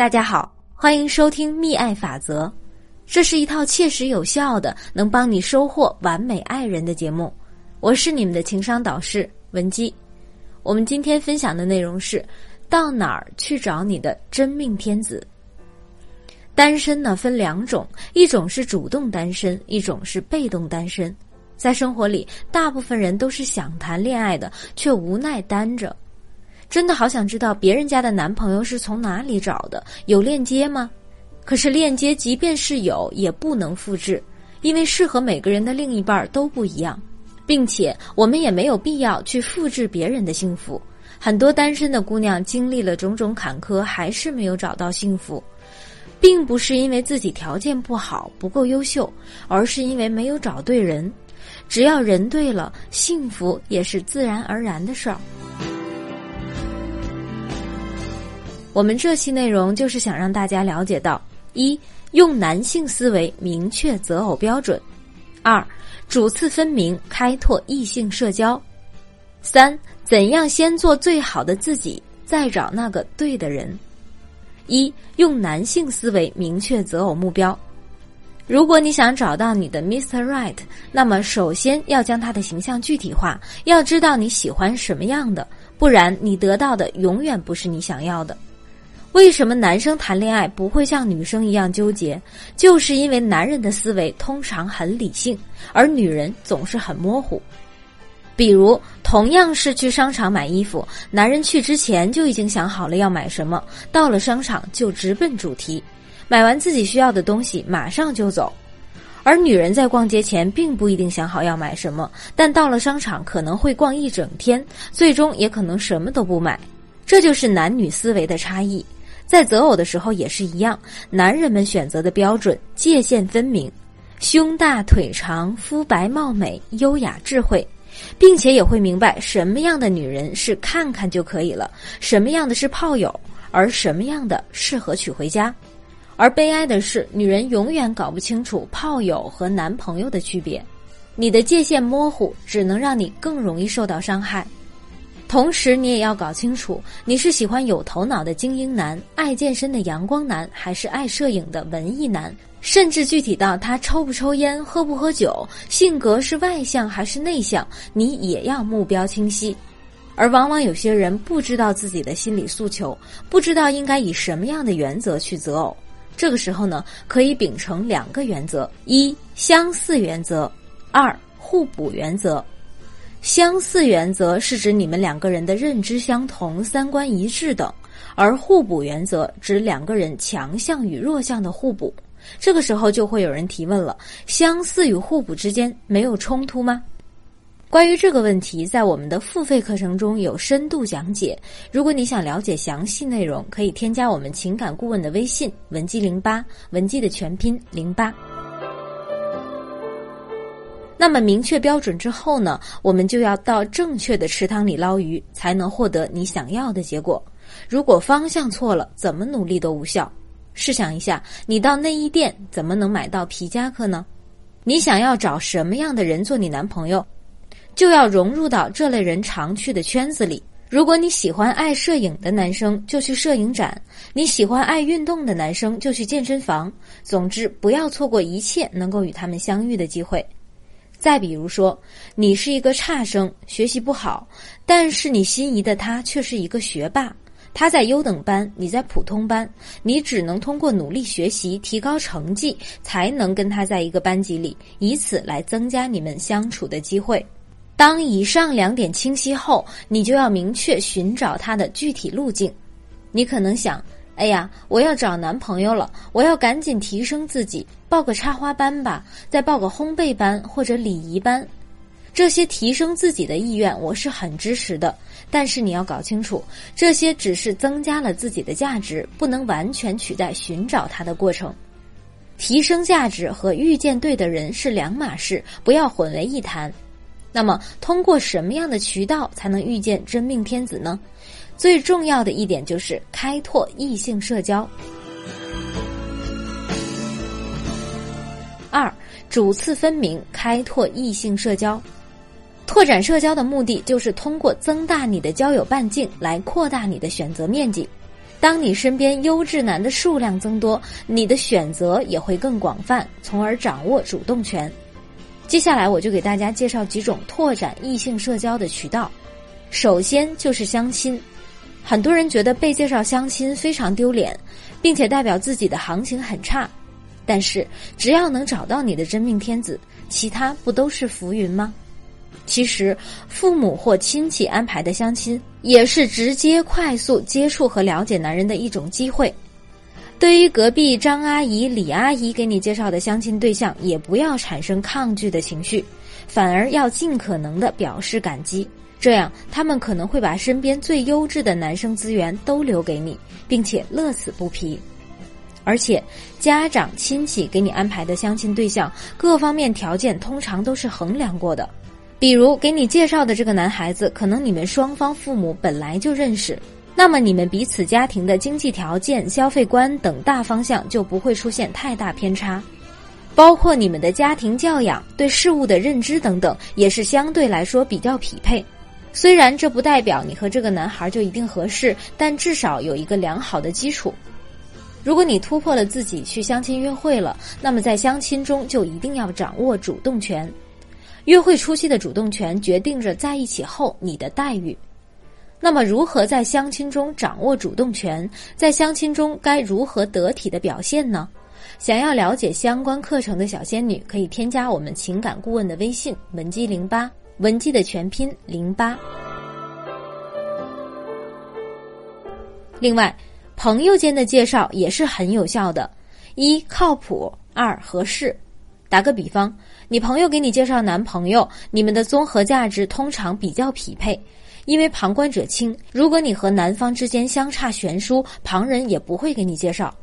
大家好，欢迎收听《蜜爱法则》，这是一套切实有效的能帮你收获完美爱人的节目。我是你们的情商导师文姬。我们今天分享的内容是：到哪儿去找你的真命天子？单身呢分两种，一种是主动单身，一种是被动单身。在生活里，大部分人都是想谈恋爱的，却无奈单着。真的好想知道别人家的男朋友是从哪里找的？有链接吗？可是链接即便是有，也不能复制，因为适合每个人的另一半都不一样，并且我们也没有必要去复制别人的幸福。很多单身的姑娘经历了种种坎坷，还是没有找到幸福，并不是因为自己条件不好、不够优秀，而是因为没有找对人。只要人对了，幸福也是自然而然的事儿。我们这期内容就是想让大家了解到：一、用男性思维明确择偶标准；二、主次分明，开拓异性社交；三、怎样先做最好的自己，再找那个对的人。一、用男性思维明确择偶目标。如果你想找到你的 Mr. Right，那么首先要将他的形象具体化，要知道你喜欢什么样的，不然你得到的永远不是你想要的。为什么男生谈恋爱不会像女生一样纠结？就是因为男人的思维通常很理性，而女人总是很模糊。比如，同样是去商场买衣服，男人去之前就已经想好了要买什么，到了商场就直奔主题，买完自己需要的东西马上就走；而女人在逛街前并不一定想好要买什么，但到了商场可能会逛一整天，最终也可能什么都不买。这就是男女思维的差异。在择偶的时候也是一样，男人们选择的标准界限分明，胸大腿长，肤白貌美，优雅智慧，并且也会明白什么样的女人是看看就可以了，什么样的是炮友，而什么样的适合娶回家。而悲哀的是，女人永远搞不清楚炮友和男朋友的区别，你的界限模糊，只能让你更容易受到伤害。同时，你也要搞清楚，你是喜欢有头脑的精英男、爱健身的阳光男，还是爱摄影的文艺男？甚至具体到他抽不抽烟、喝不喝酒、性格是外向还是内向，你也要目标清晰。而往往有些人不知道自己的心理诉求，不知道应该以什么样的原则去择偶。这个时候呢，可以秉承两个原则：一、相似原则；二、互补原则。相似原则是指你们两个人的认知相同、三观一致等，而互补原则指两个人强项与弱项的互补。这个时候就会有人提问了：相似与互补之间没有冲突吗？关于这个问题，在我们的付费课程中有深度讲解。如果你想了解详细内容，可以添加我们情感顾问的微信文姬零八，文姬的全拼零八。那么明确标准之后呢，我们就要到正确的池塘里捞鱼，才能获得你想要的结果。如果方向错了，怎么努力都无效。试想一下，你到内衣店怎么能买到皮夹克呢？你想要找什么样的人做你男朋友，就要融入到这类人常去的圈子里。如果你喜欢爱摄影的男生，就去摄影展；你喜欢爱运动的男生，就去健身房。总之，不要错过一切能够与他们相遇的机会。再比如说，你是一个差生，学习不好，但是你心仪的他却是一个学霸，他在优等班，你在普通班，你只能通过努力学习，提高成绩，才能跟他在一个班级里，以此来增加你们相处的机会。当以上两点清晰后，你就要明确寻找他的具体路径。你可能想。哎呀，我要找男朋友了，我要赶紧提升自己，报个插花班吧，再报个烘焙班或者礼仪班。这些提升自己的意愿，我是很支持的。但是你要搞清楚，这些只是增加了自己的价值，不能完全取代寻找他的过程。提升价值和遇见对的人是两码事，不要混为一谈。那么，通过什么样的渠道才能遇见真命天子呢？最重要的一点就是开拓异性社交。二，主次分明，开拓异性社交。拓展社交的目的就是通过增大你的交友半径来扩大你的选择面积。当你身边优质男的数量增多，你的选择也会更广泛，从而掌握主动权。接下来我就给大家介绍几种拓展异性社交的渠道。首先就是相亲，很多人觉得被介绍相亲非常丢脸，并且代表自己的行情很差。但是只要能找到你的真命天子，其他不都是浮云吗？其实父母或亲戚安排的相亲，也是直接快速接触和了解男人的一种机会。对于隔壁张阿姨、李阿姨给你介绍的相亲对象，也不要产生抗拒的情绪，反而要尽可能的表示感激。这样，他们可能会把身边最优质的男生资源都留给你，并且乐此不疲。而且，家长亲戚给你安排的相亲对象，各方面条件通常都是衡量过的。比如，给你介绍的这个男孩子，可能你们双方父母本来就认识，那么你们彼此家庭的经济条件、消费观等大方向就不会出现太大偏差。包括你们的家庭教养、对事物的认知等等，也是相对来说比较匹配。虽然这不代表你和这个男孩就一定合适，但至少有一个良好的基础。如果你突破了自己去相亲约会了，那么在相亲中就一定要掌握主动权。约会初期的主动权决定着在一起后你的待遇。那么，如何在相亲中掌握主动权？在相亲中该如何得体的表现呢？想要了解相关课程的小仙女，可以添加我们情感顾问的微信文姬零八。文姬的全拼零八。另外，朋友间的介绍也是很有效的：一靠谱，二合适。打个比方，你朋友给你介绍男朋友，你们的综合价值通常比较匹配，因为旁观者清。如果你和男方之间相差悬殊，旁人也不会给你介绍。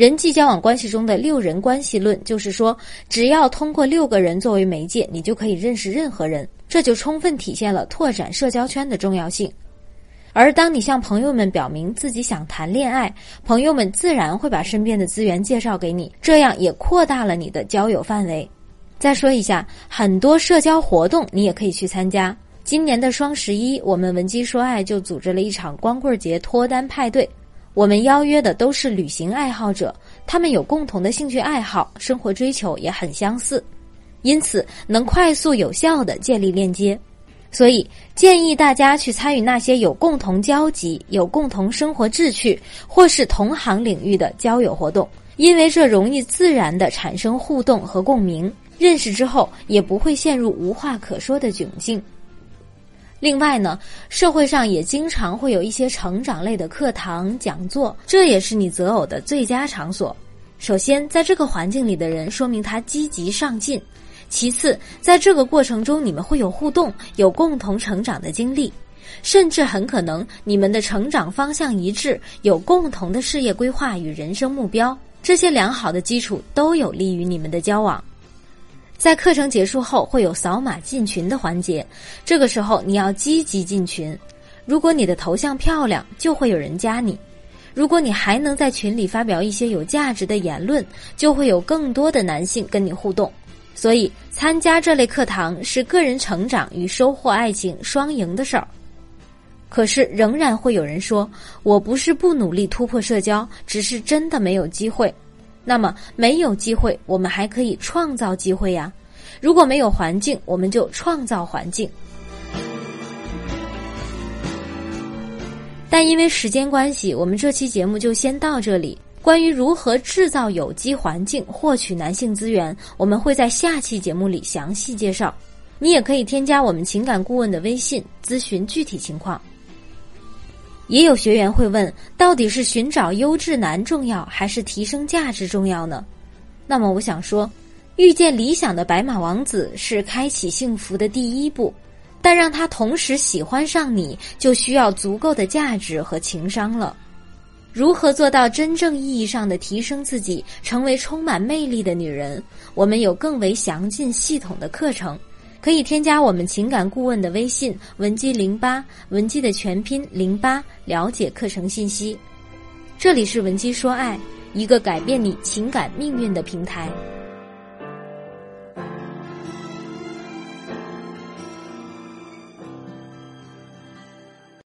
人际交往关系中的六人关系论，就是说，只要通过六个人作为媒介，你就可以认识任何人。这就充分体现了拓展社交圈的重要性。而当你向朋友们表明自己想谈恋爱，朋友们自然会把身边的资源介绍给你，这样也扩大了你的交友范围。再说一下，很多社交活动你也可以去参加。今年的双十一，我们文姬说爱就组织了一场光棍节脱单派对。我们邀约的都是旅行爱好者，他们有共同的兴趣爱好，生活追求也很相似，因此能快速有效的建立链接。所以建议大家去参与那些有共同交集、有共同生活志趣或是同行领域的交友活动，因为这容易自然的产生互动和共鸣，认识之后也不会陷入无话可说的窘境。另外呢，社会上也经常会有一些成长类的课堂讲座，这也是你择偶的最佳场所。首先，在这个环境里的人，说明他积极上进；其次，在这个过程中，你们会有互动，有共同成长的经历，甚至很可能你们的成长方向一致，有共同的事业规划与人生目标。这些良好的基础都有利于你们的交往。在课程结束后会有扫码进群的环节，这个时候你要积极进群。如果你的头像漂亮，就会有人加你；如果你还能在群里发表一些有价值的言论，就会有更多的男性跟你互动。所以，参加这类课堂是个人成长与收获爱情双赢的事儿。可是，仍然会有人说：“我不是不努力突破社交，只是真的没有机会。”那么没有机会，我们还可以创造机会呀。如果没有环境，我们就创造环境。但因为时间关系，我们这期节目就先到这里。关于如何制造有机环境获取男性资源，我们会在下期节目里详细介绍。你也可以添加我们情感顾问的微信咨询具体情况。也有学员会问，到底是寻找优质男重要，还是提升价值重要呢？那么我想说，遇见理想的白马王子是开启幸福的第一步，但让他同时喜欢上你，就需要足够的价值和情商了。如何做到真正意义上的提升自己，成为充满魅力的女人？我们有更为详尽系统的课程。可以添加我们情感顾问的微信文姬零八，文姬的全拼零八，了解课程信息。这里是文姬说爱，一个改变你情感命运的平台。